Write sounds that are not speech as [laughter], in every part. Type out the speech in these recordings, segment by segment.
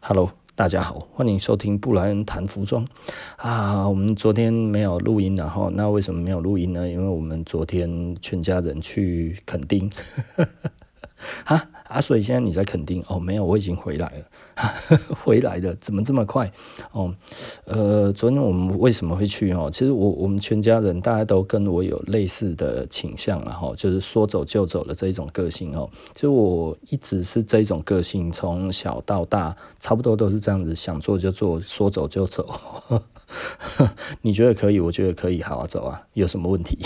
Hello，大家好，欢迎收听布莱恩谈服装啊。我们昨天没有录音，然后那为什么没有录音呢？因为我们昨天全家人去垦丁。[laughs] 哈啊，所以现在你在肯定哦？没有，我已经回来了，[laughs] 回来了，怎么这么快？哦，呃，昨天我们为什么会去？哦，其实我我们全家人大家都跟我有类似的倾向，然后就是说走就走的这一种个性哦。就我一直是这种个性，从小到大差不多都是这样子，想做就做，说走就走。[laughs] 你觉得可以？我觉得可以，好啊，走啊，有什么问题？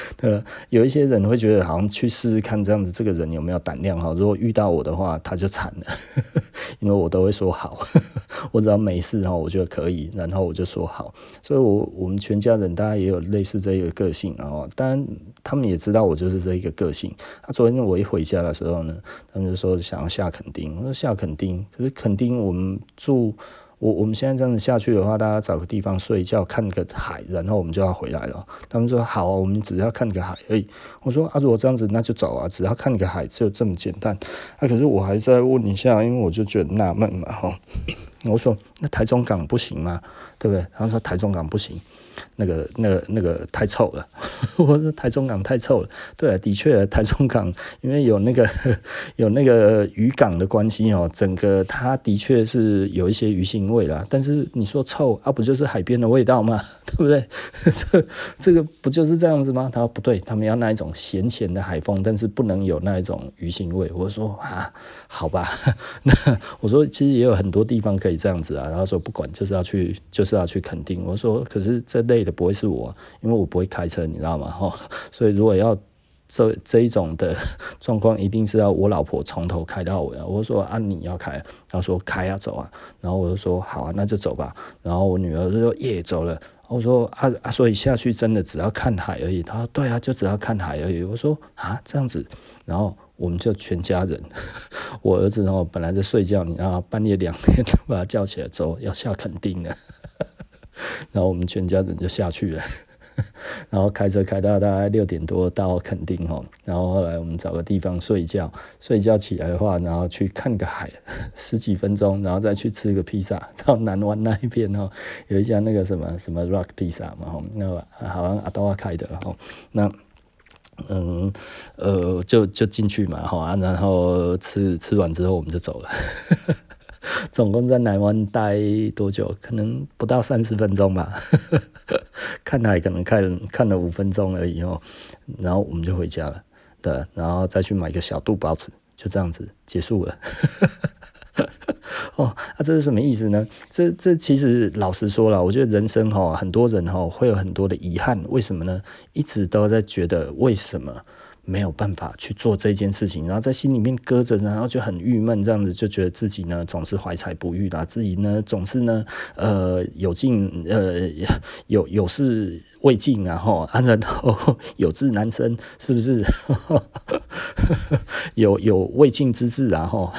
[laughs] 呃，有一些人会觉得好像去试试看这样子，这个人有没有胆量哈？如果遇到我的话，他就惨了，[laughs] 因为我都会说好，[laughs] 我只要没事哈，我觉得可以，然后我就说好。所以我，我们全家人大家也有类似这一个个性，然后当然他们也知道我就是这一个个性。他昨天我一回家的时候呢，他们就说想要下垦丁，我说下垦丁，可是垦丁我们住。我我们现在这样子下去的话，大家找个地方睡觉，看个海，然后我们就要回来了。他们说好啊，我们只要看个海而已。我说啊，如果这样子，那就走啊，只要看个海，就这么简单。啊，可是我还在问一下，因为我就觉得纳闷嘛，哈。我说那台中港不行吗？对不对？他们说台中港不行。那个、那个、那个太臭了，[laughs] 我说台中港太臭了。对啊，的确，台中港因为有那个有那个渔港的关系哦，整个它的确是有一些鱼腥味啦。但是你说臭啊，不就是海边的味道吗？[laughs] 对不对？[laughs] 这这个不就是这样子吗？他说不对，他们要那一种咸咸的海风，但是不能有那一种鱼腥味。我说啊，好吧，那我说其实也有很多地方可以这样子啊。然后说不管，就是要去，就是要去垦丁。我说可是这累的不会是我，因为我不会开车，你知道吗？[laughs] 哈，所以如果要这这一种的状况，一定是要我老婆从头开到尾啊。我说啊，你要开，她说开啊，走啊。然后我就说好啊，那就走吧。然后我女儿就说耶，走了。我说啊啊，所以下去真的只要看海而已。她说对啊，就只要看海而已。我说啊，这样子。然后我们就全家人，[laughs] 我儿子然后本来在睡觉，你知道半夜两点把他叫起来，走，要下垦丁了。然后我们全家人就下去了，[laughs] 然后开车开到大概六点多到垦丁吼，然后后来我们找个地方睡觉，睡觉起来的话，然后去看个海，十几分钟，然后再去吃个披萨。到南湾那一边吼，有一家那个什么什么 Rock 披萨嘛吼，那好像阿道瓦开的吼，那嗯呃就就进去嘛吼，然后吃吃完之后我们就走了。[laughs] 总共在南湾待多久？可能不到三十分钟吧。[laughs] 看海可能看看了五分钟而已哦，然后我们就回家了。对，然后再去买一个小肚包子，就这样子结束了。[laughs] 哦，那、这是什么意思呢？这这其实老实说了，我觉得人生哈，很多人哈会有很多的遗憾。为什么呢？一直都在觉得为什么？没有办法去做这件事情，然后在心里面搁着，然后就很郁闷，这样子就觉得自己呢总是怀才不遇啦，自己呢总是呢呃有进呃有有事未尽啊 [laughs] 吼，然后 [laughs] 有志难伸，是不是？[laughs] 有有未尽之志啊吼，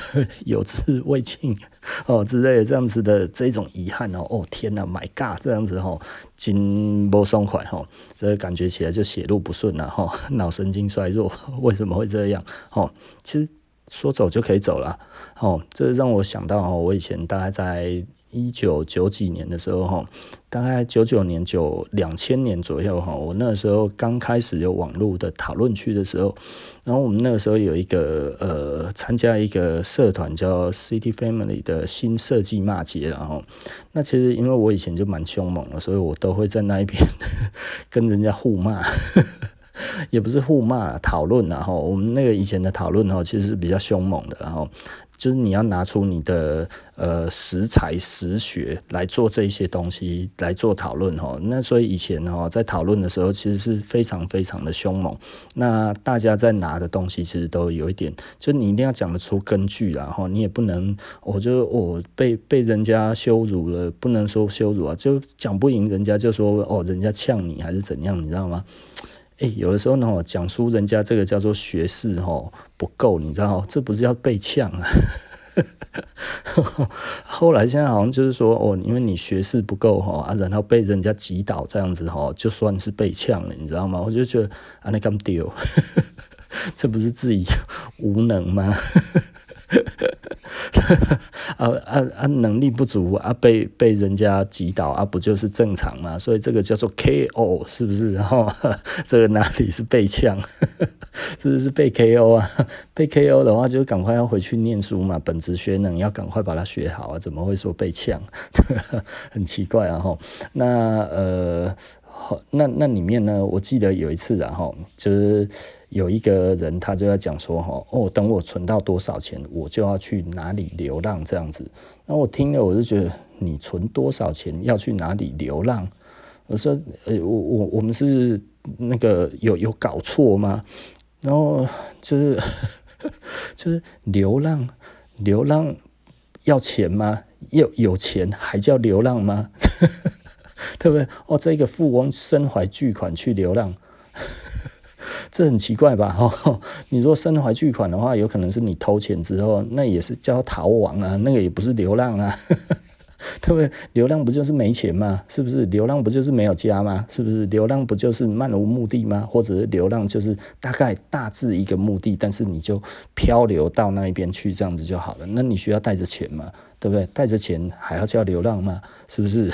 有志未尽哦之类的这样子的这种遗憾哦，哦天哪，My God，这样子吼，筋不松快吼，这感觉起来就血路不顺了吼，脑神经衰弱，为什么会这样？吼，其实说走就可以走了，吼，这让我想到哦，我以前大概在。一九九几年的时候，哈，大概九九年九两千年左右，哈，我那时候刚开始有网络的讨论区的时候，然后我们那个时候有一个呃，参加一个社团叫 City Family 的新设计骂街，然后那其实因为我以前就蛮凶猛的，所以我都会在那一边 [laughs] 跟人家互骂，也不是互骂，讨论，然后我们那个以前的讨论哈，其实是比较凶猛的，然后。就是你要拿出你的呃实才实学来做这一些东西来做讨论哈，那所以以前哈在讨论的时候其实是非常非常的凶猛，那大家在拿的东西其实都有一点，就你一定要讲得出根据然后，你也不能我就我、被被人家羞辱了，不能说羞辱啊，就讲不赢人家就说哦人家呛你还是怎样，你知道吗？有的时候呢，我讲出人家这个叫做学识哦不够，你知道，这不是要被呛啊。[laughs] 后来现在好像就是说，哦，因为你学识不够哈啊，然后被人家挤倒这样子哈，就算是被呛了，你知道吗？我就觉得啊，那干丢，[laughs] 这不是自己无能吗？[laughs] 啊啊啊！能力不足啊，被被人家击倒啊，不就是正常吗？所以这个叫做 KO，是不是？然后 [laughs] 这个哪里是被呛？[laughs] 是不是被 KO 啊？被 KO 的话，就赶快要回去念书嘛，本职学能要赶快把它学好啊！怎么会说被呛？很奇怪啊！哈，那呃，那那里面呢，我记得有一次啊，哈，就是。有一个人，他就在讲说，哈，哦，等我存到多少钱，我就要去哪里流浪这样子。那我听了，我就觉得，你存多少钱要去哪里流浪？我说，呃，我我我们是那个有有搞错吗？然后就是 [laughs] 就是流浪，流浪要钱吗？有有钱还叫流浪吗？[laughs] 对不对？哦，这个富翁身怀巨款去流浪。这很奇怪吧？[laughs] 哦，你如果身怀巨款的话，有可能是你偷钱之后，那也是叫逃亡啊，那个也不是流浪啊，[laughs] 对不对？流浪不就是没钱吗？是不是？流浪不就是没有家吗？是不是？流浪不就是漫无目的吗？或者是流浪就是大概大致一个目的，但是你就漂流到那一边去，这样子就好了。那你需要带着钱吗？对不对？带着钱还要叫流浪吗？是不是？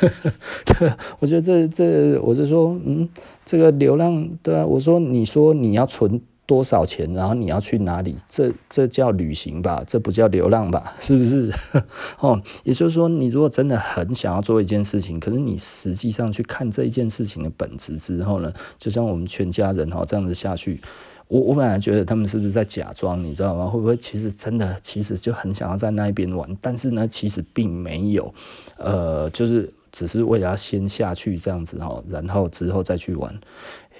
[laughs] 对，我觉得这这，我就说，嗯，这个流浪，对啊，我说，你说你要存多少钱，然后你要去哪里，这这叫旅行吧，这不叫流浪吧，是不是？[laughs] 哦，也就是说，你如果真的很想要做一件事情，可是你实际上去看这一件事情的本质之后呢，就像我们全家人哈这样子下去。我我本来觉得他们是不是在假装，你知道吗？会不会其实真的其实就很想要在那一边玩，但是呢，其实并没有，呃，就是只是为了要先下去这样子哈，然后之后再去玩，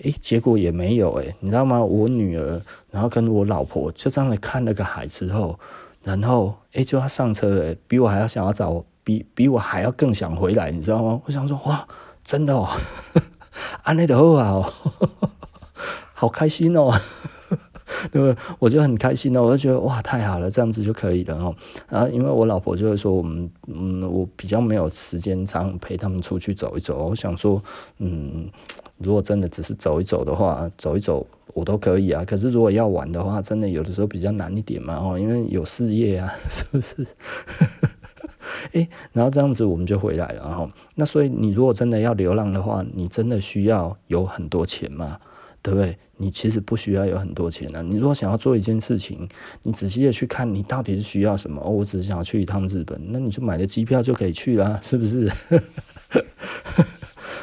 诶，结果也没有诶，你知道吗？我女儿然后跟我老婆就这样子看了个海之后，然后诶，就要上车了，比我还要想要找，比比我还要更想回来，你知道吗？我想说哇，真的哦，[laughs] 安内的好啊哦。好开心哦，[laughs] 对不？我就很开心哦，我就觉得哇，太好了，这样子就可以了哦。然后因为我老婆就会说，我们嗯，我比较没有时间常陪他们出去走一走。我想说，嗯，如果真的只是走一走的话，走一走我都可以啊。可是如果要玩的话，真的有的时候比较难一点嘛哦，因为有事业啊，[laughs] 是不是？[laughs] 诶，然后这样子我们就回来了哈。那所以你如果真的要流浪的话，你真的需要有很多钱吗？对不对？你其实不需要有很多钱啊。你如果想要做一件事情，你仔细的去看，你到底是需要什么？哦，我只是想要去一趟日本，那你就买了机票就可以去啦，是不是？[laughs]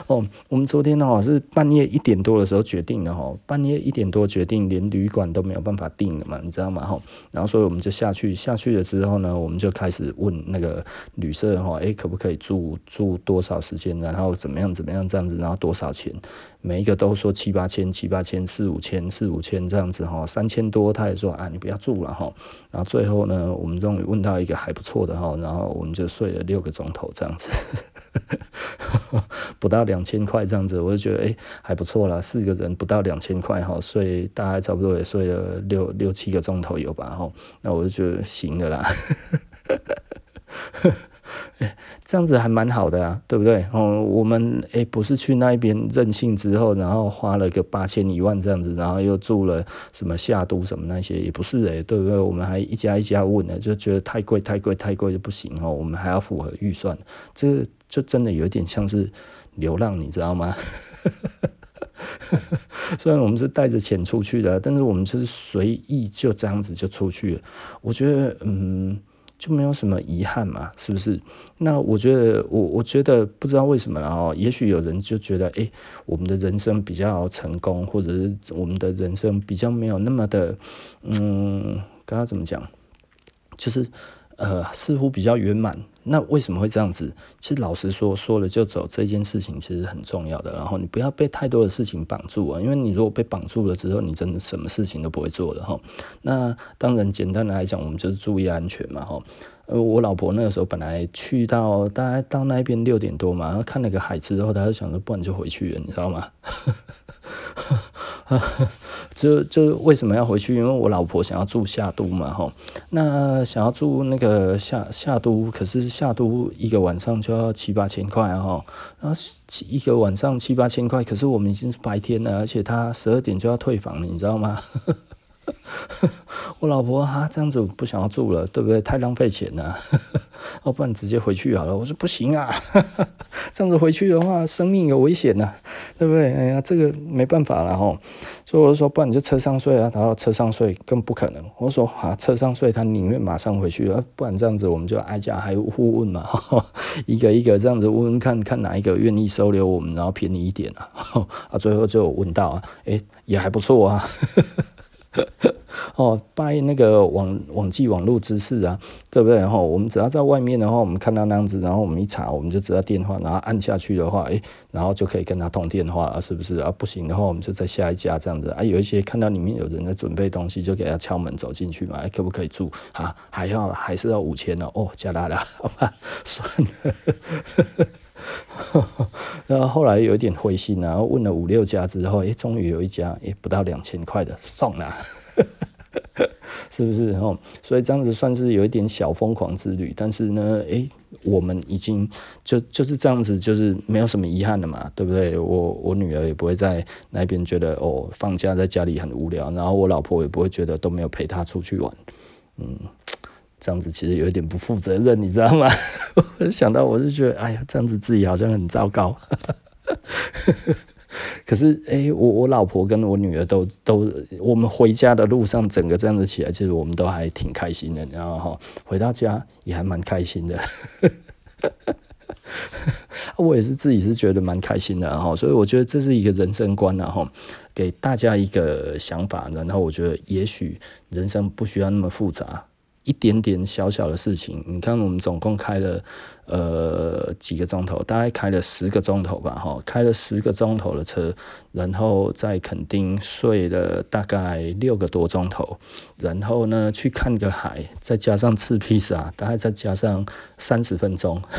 哦，我们昨天的话是半夜一点多的时候决定的哈，半夜一点多决定，连旅馆都没有办法订了嘛，你知道吗？哈，然后所以我们就下去，下去了之后呢，我们就开始问那个旅社哈，诶，可不可以住住多少时间，然后怎么样怎么样这样子，然后多少钱？每一个都说七八千，七八千，四五千，四五千这样子哈，三千多他也说啊，你不要住了哈。然后最后呢，我们终于问到一个还不错的哈，然后我们就睡了六个钟头这样子。[laughs] 不到两两千块这样子，我就觉得诶、还不错啦。四个人不到两千块哈，睡大概差不多也睡了六六七个钟头有吧哈。那我就觉得行的啦。[laughs] 这样子还蛮好的啊，对不对？哦，我们诶不是去那边任性之后，然后花了个八千一万这样子，然后又住了什么夏都什么那些，也不是诶，对不对？我们还一家一家问呢，就觉得太贵太贵太贵就不行哦，我们还要符合预算，这就真的有点像是流浪，你知道吗？[laughs] 虽然我们是带着钱出去的，但是我们是随意就这样子就出去了，我觉得嗯。就没有什么遗憾嘛，是不是？那我觉得，我我觉得不知道为什么，然后也许有人就觉得，诶，我们的人生比较成功，或者是我们的人生比较没有那么的，嗯，刚刚怎么讲？就是。呃，似乎比较圆满。那为什么会这样子？其实老实说，说了就走这件事情其实很重要的。然后你不要被太多的事情绑住啊，因为你如果被绑住了之后，你真的什么事情都不会做的哈。那当然，简单的来讲，我们就是注意安全嘛哈。呃，我老婆那个时候本来去到大概到那边六点多嘛，然后看了个海之后，她就想说，不然就回去了，你知道吗？[laughs] [laughs] 就就为什么要回去？因为我老婆想要住夏都嘛，吼，那想要住那个夏夏都，可是夏都一个晚上就要七八千块哈，然后一个晚上七八千块，可是我们已经是白天了，而且他十二点就要退房了，你知道吗？[laughs] 我老婆、啊、这样子不想要住了，对不对？太浪费钱了，要 [laughs] 不然直接回去好了。我说不行啊，这样子回去的话，生命有危险呐，对不对？哎呀，这个没办法了哈。所以我说，不然你就车上睡啊。然后车上睡更不可能。我说啊，车上睡，他宁愿马上回去啊，不然这样子我们就挨家挨户问嘛，[laughs] 一个一个这样子问问看看哪一个愿意收留我们，然后便宜一点啊。[laughs] 啊，最后就问到啊，哎，也还不错啊。[laughs] 哦，拜那个网网际网络知识啊，对不对？然后，我们只要在外面的话，我们看到那样子，然后我们一查，我们就知道电话，然后按下去的话，诶，然后就可以跟他通电话啊，是不是啊？不行的话，我们就在下一家这样子啊。有一些看到里面有人在准备东西，就给他敲门走进去嘛，可不可以住啊？还要还是要五千呢？哦，加大了，好吧，[laughs] 算了。然后后来有一点灰心，然后问了五六家之后，诶，终于有一家，诶，不到两千块的送了。[laughs] 是不是哦？所以这样子算是有一点小疯狂之旅，但是呢，诶、我们已经就就是这样子，就是没有什么遗憾了嘛，对不对？我我女儿也不会在那边觉得哦，放假在家里很无聊，然后我老婆也不会觉得都没有陪她出去玩，嗯，这样子其实有一点不负责任，你知道吗？[laughs] 我想到我就觉得，哎呀，这样子自己好像很糟糕。[laughs] 可是，诶、欸，我我老婆跟我女儿都都，我们回家的路上，整个这样子起来，其实我们都还挺开心的，然后哈，回到家也还蛮开心的。[laughs] 我也是自己是觉得蛮开心的哈，所以我觉得这是一个人生观然后给大家一个想法，然后我觉得也许人生不需要那么复杂。一点点小小的事情，你看我们总共开了呃几个钟头，大概开了十个钟头吧，哈，开了十个钟头的车，然后在垦丁睡了大概六个多钟头，然后呢去看个海，再加上吃披萨，大概再加上三十分钟。[laughs]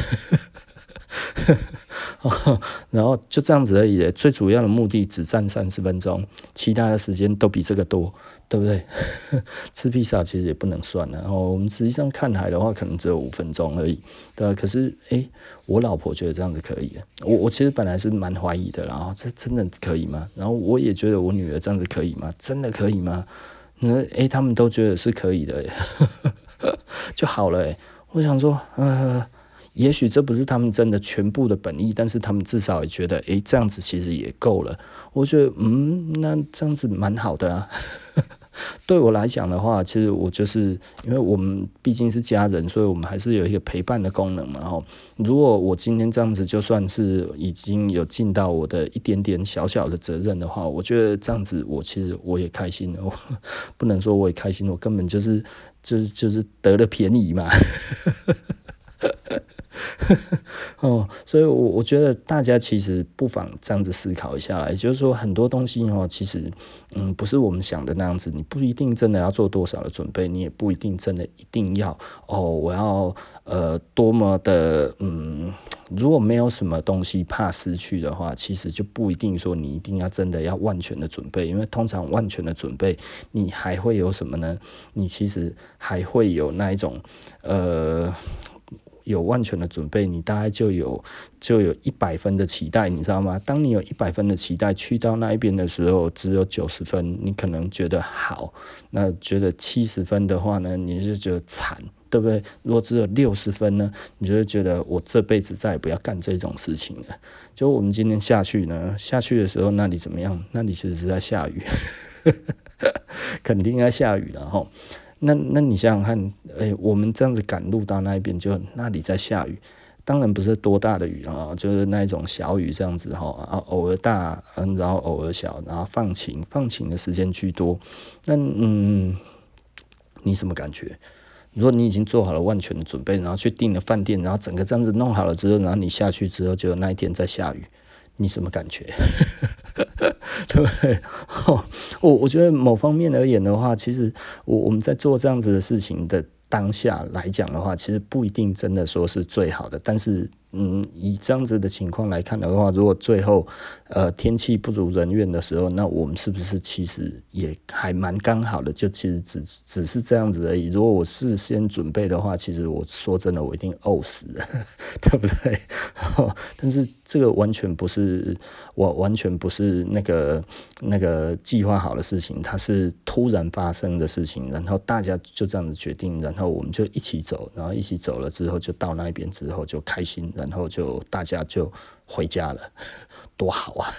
然后就这样子而已，最主要的目的只占三十分钟，其他的时间都比这个多，对不对？[laughs] 吃披萨其实也不能算，然后我们实际上看海的话，可能只有五分钟而已，对？可是，诶，我老婆觉得这样子可以，我我其实本来是蛮怀疑的，然后这真的可以吗？然后我也觉得我女儿这样子可以吗？真的可以吗？那诶，他们都觉得是可以的，[laughs] 就好了，诶，我想说，呃。也许这不是他们真的全部的本意，但是他们至少也觉得，诶，这样子其实也够了。我觉得，嗯，那这样子蛮好的啊。对我来讲的话，其实我就是因为我们毕竟是家人，所以我们还是有一个陪伴的功能嘛。然后，如果我今天这样子，就算是已经有尽到我的一点点小小的责任的话，我觉得这样子，我其实我也开心了。我 [laughs] 不能说我也开心，我根本就是就是就是得了便宜嘛。[laughs] [laughs] 哦，所以我，我觉得大家其实不妨这样子思考一下来，也就是说，很多东西哦，其实，嗯，不是我们想的那样子。你不一定真的要做多少的准备，你也不一定真的一定要哦，我要呃多么的嗯，如果没有什么东西怕失去的话，其实就不一定说你一定要真的要万全的准备，因为通常万全的准备，你还会有什么呢？你其实还会有那一种呃。有万全的准备，你大概就有就有一百分的期待，你知道吗？当你有一百分的期待，去到那一边的时候，只有九十分，你可能觉得好，那觉得七十分的话呢，你是觉得惨，对不对？如果只有六十分呢，你就会觉得我这辈子再也不要干这种事情了。就我们今天下去呢，下去的时候那里怎么样？那里其实是在下雨，肯定在下雨了哈。那那你想想看，诶、欸，我们这样子赶路到那一边，就那里在下雨，当然不是多大的雨啊，就是那一种小雨这样子哈，啊，偶尔大，嗯，然后偶尔小，然后放晴，放晴的时间居多。那嗯，你什么感觉？如果你已经做好了万全的准备，然后去订了饭店，然后整个这样子弄好了之后，然后你下去之后，就那一天在下雨，你什么感觉？对 [laughs] 不对？我我觉得某方面而言的话，其实我我们在做这样子的事情的当下来讲的话，其实不一定真的说是最好的，但是嗯，以这样子的情况来看的话，如果最后呃天气不如人愿的时候，那我们是不是其实也还蛮刚好的？就其实只只是这样子而已。如果我事先准备的话，其实我说真的，我一定呕死了，对不对？但是这个完全不是我完全不是那个那个计划好的事情，它是突然发生的事情，然后大家就这样子决定，然后我们就一起走，然后一起走了之后，就到那边之后就开心。然后就大家就回家了，[laughs] 多好啊！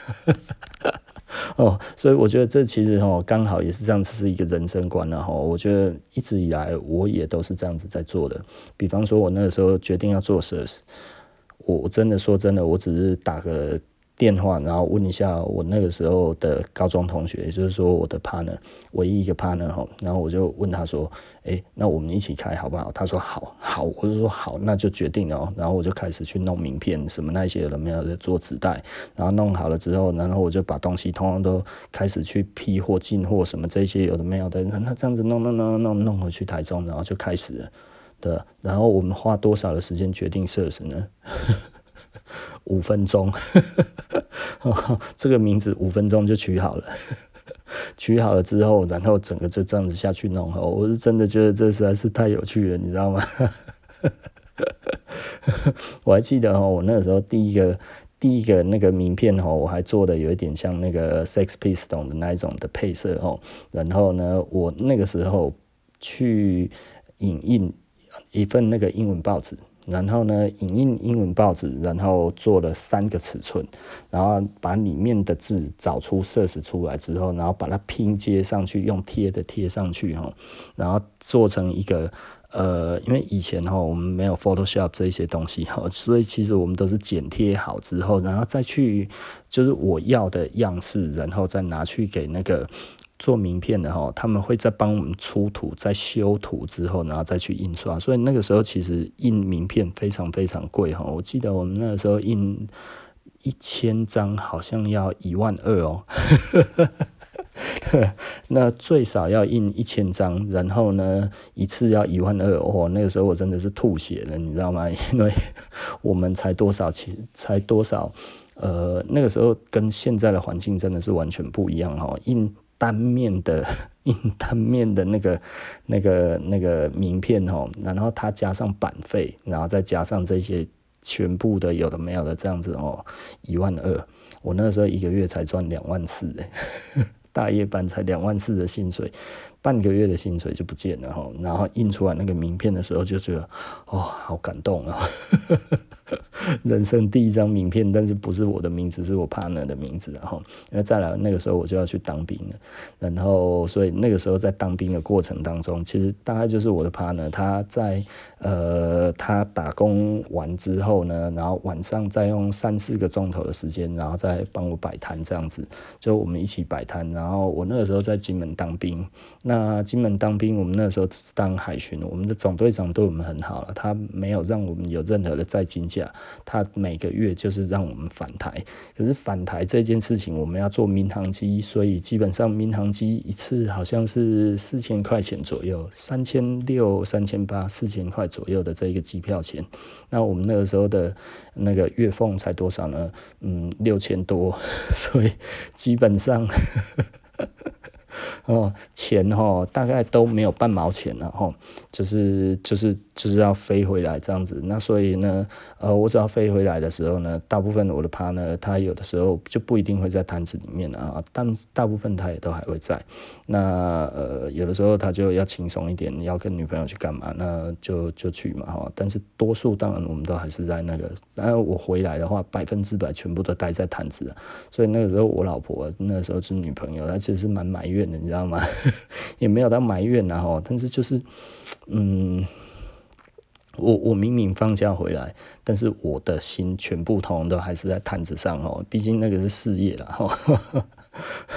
[laughs] 哦，所以我觉得这其实哦，刚好也是这样子是一个人生观了哈。我觉得一直以来我也都是这样子在做的。比方说，我那个时候决定要做 SARS，我真的说真的，我只是打个。电话，然后问一下我那个时候的高中同学，也就是说我的 partner，唯一一个 partner 哈，然后我就问他说，诶，那我们一起开好不好？他说好，好，我就说好，那就决定了哦。然后我就开始去弄名片，什么那些有没有的做纸袋，然后弄好了之后，然后我就把东西通通都开始去批货、进货什么这些有的没有的，那这样子弄弄弄弄弄回去台中，然后就开始了，对。然后我们花多少的时间决定设置呢？五分钟，这个名字五分钟就取好了，取好了之后，然后整个就这样子下去弄，我是真的觉得这实在是太有趣了，你知道吗？[laughs] 我还记得哈我那个时候第一个第一个那个名片我还做的有一点像那个 Sex p i s t o l 的那一种的配色，然后呢，我那个时候去影印一份那个英文报纸。然后呢，影印英文报纸，然后做了三个尺寸，然后把里面的字找出色识出来之后，然后把它拼接上去，用贴的贴上去哈，然后做成一个呃，因为以前哈我们没有 Photoshop 这些东西哈，所以其实我们都是剪贴好之后，然后再去就是我要的样式，然后再拿去给那个。做名片的哈，他们会再帮我们出图，再修图之后，然后再去印刷。所以那个时候其实印名片非常非常贵哈。我记得我们那个时候印一千张好像要一万二哦。[laughs] 那最少要印一千张，然后呢一次要一万二哦。那个时候我真的是吐血了，你知道吗？[laughs] 因为我们才多少钱，才多少呃，那个时候跟现在的环境真的是完全不一样哈。印单面的 [laughs] 印单面的那个那个那个名片哦，然后它加上版费，然后再加上这些全部的有的没有的这样子哦，一万二，我那时候一个月才赚两万四，[laughs] 大夜班才两万四的薪水。半个月的薪水就不见了哈，然后印出来那个名片的时候就觉得，哦，好感动啊！[laughs] 人生第一张名片，但是不是我的名字，是我 partner 的名字，然后，因为再来那个时候我就要去当兵了，然后所以那个时候在当兵的过程当中，其实大概就是我的 partner 他在呃他打工完之后呢，然后晚上再用三四个钟头的时间，然后再帮我摆摊这样子，就我们一起摆摊，然后我那个时候在金门当兵。那金门当兵，我们那时候当海巡，我们的总队长对我们很好了，他没有让我们有任何的在金假，他每个月就是让我们返台。可是返台这件事情，我们要坐民航机，所以基本上民航机一次好像是四千块钱左右，三千六、三千八、四千块左右的这个机票钱。那我们那个时候的那个月俸才多少呢？嗯，六千多，所以基本上。哦，钱哈大概都没有半毛钱了哈，就是就是就是要飞回来这样子。那所以呢，呃，我只要飞回来的时候呢，大部分我的 partner 他有的时候就不一定会在摊子里面了啊，但大部分他也都还会在。那呃，有的时候他就要轻松一点，要跟女朋友去干嘛，那就就去嘛哈。但是多数当然我们都还是在那个，然后我回来的话，百分之百全部都待在摊子。所以那个时候我老婆那时候是女朋友，她其实蛮埋怨你知道吗？[laughs] 也没有到埋怨呐哈，但是就是，嗯，我我明明放假回来，但是我的心全部通都还是在摊子上哦，毕竟那个是事业了哈。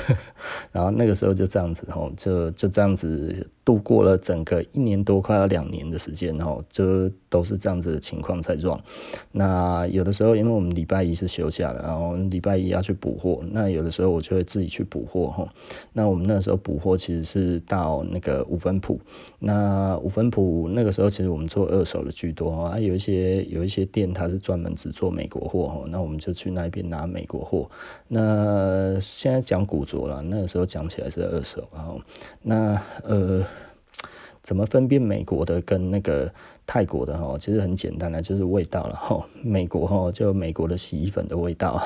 [laughs] 然后那个时候就这样子吼，就就这样子度过了整个一年多，快要两年的时间吼，就都是这样子的情况在状。那有的时候，因为我们礼拜一是休假的，然后礼拜一要去补货，那有的时候我就会自己去补货吼。那我们那时候补货其实是到那个五分铺，那五分铺那个时候其实我们做二手的居多哈，有一些有一些店它是专门只做美国货吼，那我们就去那边拿美国货。那现在讲古着了，那个时候讲起来是二手，然后那呃，怎么分辨美国的跟那个？泰国的哈，其实很简单的，就是味道了哈。美国哈就美国的洗衣粉的味道，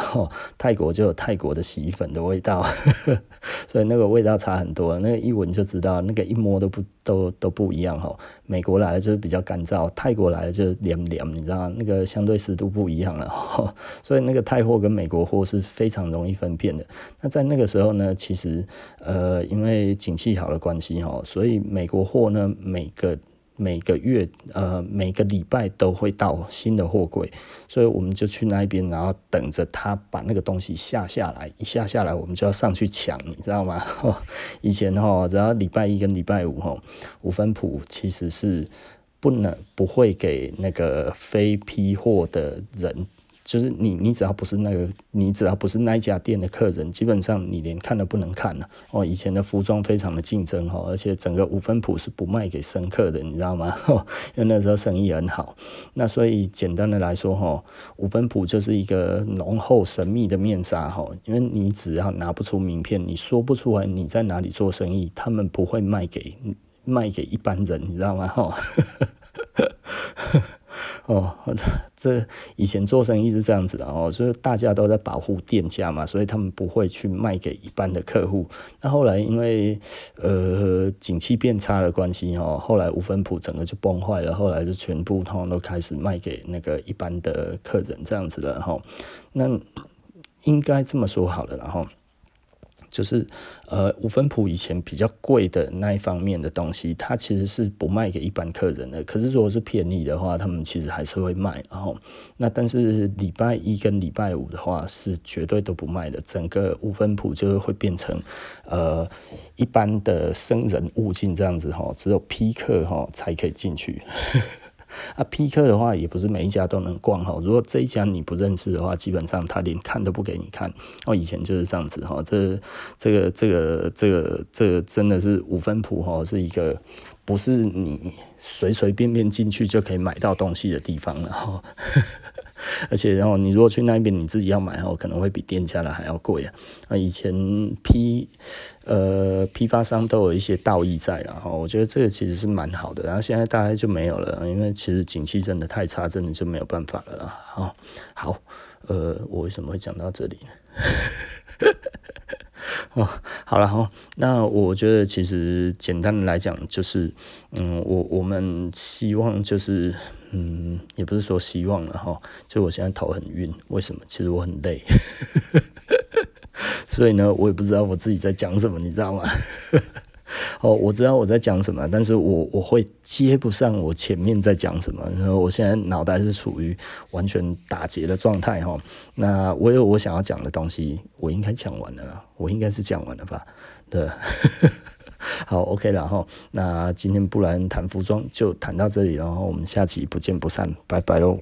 泰国就有泰国的洗衣粉的味道，[laughs] 所以那个味道差很多。那个一闻就知道，那个一摸都不都都不一样哈。美国来的就是比较干燥，泰国来的就凉凉，你知道？那个相对湿度不一样了，所以那个泰货跟美国货是非常容易分辨的。那在那个时候呢，其实呃因为景气好的关系哈，所以美国货呢每个。每个月，呃，每个礼拜都会到新的货柜，所以我们就去那边，然后等着他把那个东西下下来，一下下来，我们就要上去抢，你知道吗？[laughs] 以前哈，只要礼拜一跟礼拜五哈，五分埔其实是不能不会给那个非批货的人。就是你，你只要不是那个，你只要不是那家店的客人，基本上你连看都不能看了。哦，以前的服装非常的竞争哈，而且整个五分铺是不卖给生客的，你知道吗？[laughs] 因为那时候生意很好。那所以简单的来说哈，五分铺就是一个浓厚神秘的面纱哈，因为你只要拿不出名片，你说不出来你在哪里做生意，他们不会卖给卖给一般人，你知道吗？哈。哦，[laughs] 哦 [laughs] 这以前做生意是这样子的哦，所以大家都在保护店家嘛，所以他们不会去卖给一般的客户。那后来因为呃景气变差的关系哦，后来五分铺整个就崩坏了，后来就全部通通都开始卖给那个一般的客人这样子了哈。那应该这么说好了，然后。就是呃，五分埔以前比较贵的那一方面的东西，它其实是不卖给一般客人的。可是如果是便宜的话，他们其实还是会卖。然后那但是礼拜一跟礼拜五的话是绝对都不卖的，整个五分埔就会变成呃一般的生人勿进这样子哈，只有批客哈才可以进去。啊，，P 客的话也不是每一家都能逛哈。如果这一家你不认识的话，基本上他连看都不给你看。哦，以前就是这样子哈。这、这个、这个、这个、这个真的是五分铺哈，是一个不是你随随便便进去就可以买到东西的地方了哈。而且，然后你如果去那边，你自己要买哦，可能会比店家的还要贵啊。啊，以前批呃批发商都有一些道义在，然后我觉得这个其实是蛮好的。然后现在大概就没有了，因为其实景气真的太差，真的就没有办法了啦。好，好，呃，我为什么会讲到这里呢？[laughs] 哦，好了哈，那我觉得其实简单的来讲，就是嗯，我我们希望就是。嗯，也不是说希望了哈，就我现在头很晕，为什么？其实我很累，[laughs] 所以呢，我也不知道我自己在讲什么，你知道吗？[laughs] 哦，我知道我在讲什么，但是我我会接不上我前面在讲什么，然后我现在脑袋是处于完全打结的状态哈。那我有我想要讲的东西，我应该讲完了啦，我应该是讲完了吧？对。[laughs] 好，OK 了哈。那今天不然谈服装就谈到这里，然后我们下期不见不散，拜拜喽。